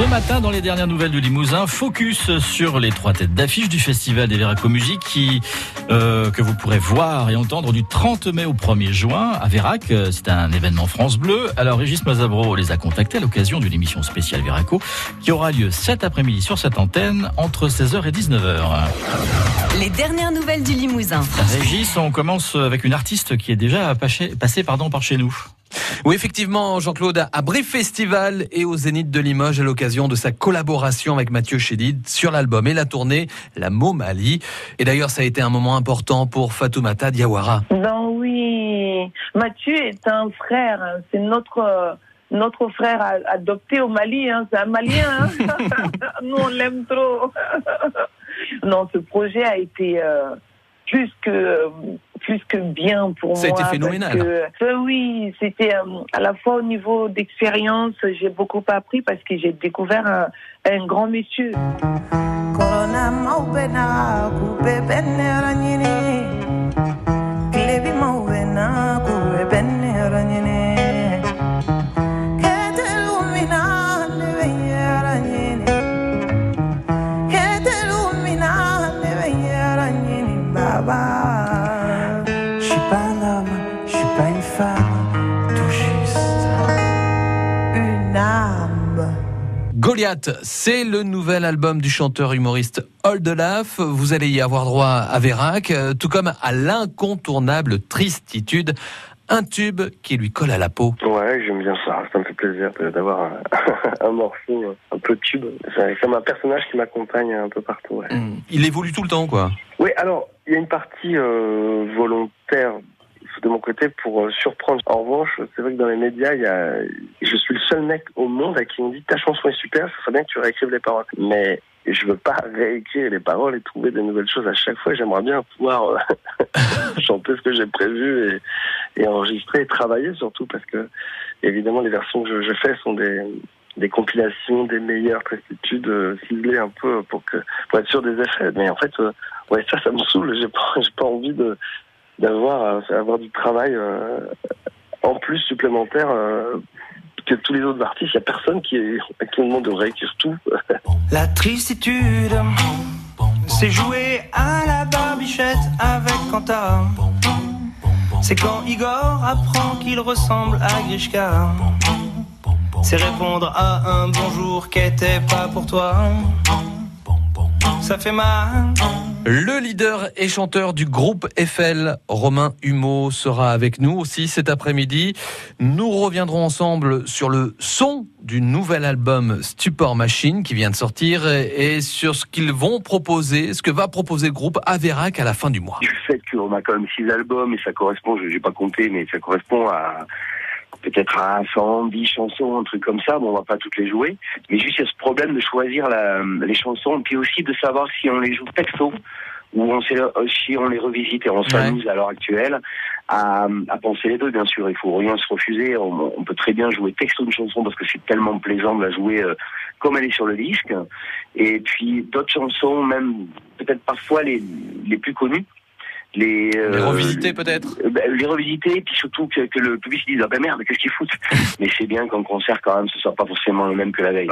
Ce matin, dans les dernières nouvelles du Limousin, focus sur les trois têtes d'affiche du Festival des Veraco Musique qui, euh, que vous pourrez voir et entendre du 30 mai au 1er juin à Vérac. C'est un événement France Bleu. Alors, Régis Mazabro les a contactés à l'occasion d'une émission spéciale Véraco qui aura lieu cet après-midi sur cette antenne entre 16h et 19h. Les dernières nouvelles du Limousin. Régis, on commence avec une artiste qui est déjà passée, passé, pardon, par chez nous. Oui, effectivement, Jean-Claude, à Brief Festival et au Zénith de Limoges à l'occasion de sa collaboration avec Mathieu Chédid sur l'album et la tournée La Momali. Et d'ailleurs, ça a été un moment important pour Fatoumata Diawara. Ben oui, Mathieu est un frère, hein. c'est notre notre frère adopté au Mali, hein. c'est un Malien. Hein. Nous, on l'aime trop. non, ce projet a été euh, plus que plus que bien pour moi. Ça été phénoménal. Que, oui, c'était euh, à la fois au niveau d'expérience, j'ai beaucoup appris parce que j'ai découvert un, un grand monsieur. Goliath, c'est le nouvel album du chanteur humoriste Oldelaf. Vous allez y avoir droit à Vérac, euh, tout comme à l'incontournable Tristitude, un tube qui lui colle à la peau. Ouais, j'aime bien ça. Ça me fait plaisir d'avoir un, morceau un peu tube. C'est comme un personnage qui m'accompagne un peu partout. Hmm. Il évolue tout le temps, quoi. Oui, alors, il y a une partie euh, volontaire de mon côté pour euh, surprendre. En revanche, c'est vrai que dans les médias, y a, je suis le seul mec au monde à qui on dit ta chanson est super, ça serait bien que tu réécrives les paroles. Mais je veux pas réécrire les paroles et trouver de nouvelles choses à chaque fois. J'aimerais bien pouvoir euh, chanter ce que j'ai prévu et, enregistrer et travailler surtout parce que évidemment les versions que je, fais sont des compilations des meilleures préstitudes euh, ciblées un peu pour être sûr des effets. Mais en fait, ouais, ça, ça me saoule. J'ai pas, j'ai pas envie de d'avoir euh, avoir du travail euh, en plus supplémentaire euh, que tous les autres artistes. Il n'y a personne qui, est, qui me demande de réécrire tout. La tristitude, c'est jouer à la barbichette avec Quentin. C'est quand Igor apprend qu'il ressemble à Grishka. C'est répondre à un bonjour qui était pas pour toi. Ça fait mal. Le leader et chanteur du groupe Eiffel, Romain Humeau, sera avec nous aussi cet après-midi. Nous reviendrons ensemble sur le son du nouvel album Stupor Machine qui vient de sortir et sur ce qu'ils vont proposer, ce que va proposer le groupe Averac à la fin du mois. Du fait qu'on a quand même six albums et ça correspond, je n'ai pas compté, mais ça correspond à peut-être à 110 chansons, un truc comme ça. Bon, on va pas toutes les jouer, mais juste il y a ce problème de choisir la, les chansons, puis aussi de savoir si on les joue texto ou on si on les revisite et on s'amuse à l'heure actuelle à, à, penser les deux. Bien sûr, il faut rien se refuser. On, peut très bien jouer texto une chanson parce que c'est tellement plaisant de la jouer euh, comme elle est sur le disque. Et puis d'autres chansons, même peut-être parfois les les plus connues les, euh, les revisiter peut-être euh, bah, Les revisiter, et puis surtout que, que le public se dise ah ben merde, qu'est-ce qu'ils foutent? Mais c'est bien qu'en concert quand même, ce soit pas forcément le même que la veille.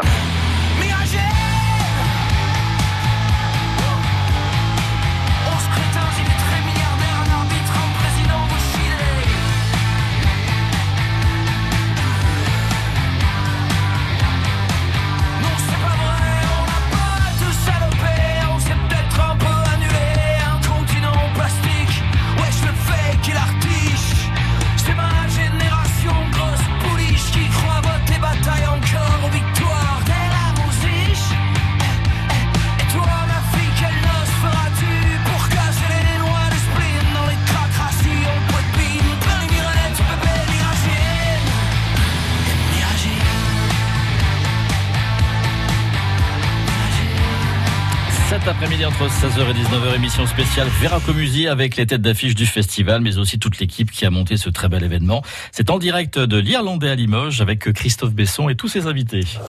Après-midi entre 16h et 19h, émission spéciale Véracomusie avec les têtes d'affiche du festival, mais aussi toute l'équipe qui a monté ce très bel événement. C'est en direct de l'Irlandais à Limoges avec Christophe Besson et tous ses invités.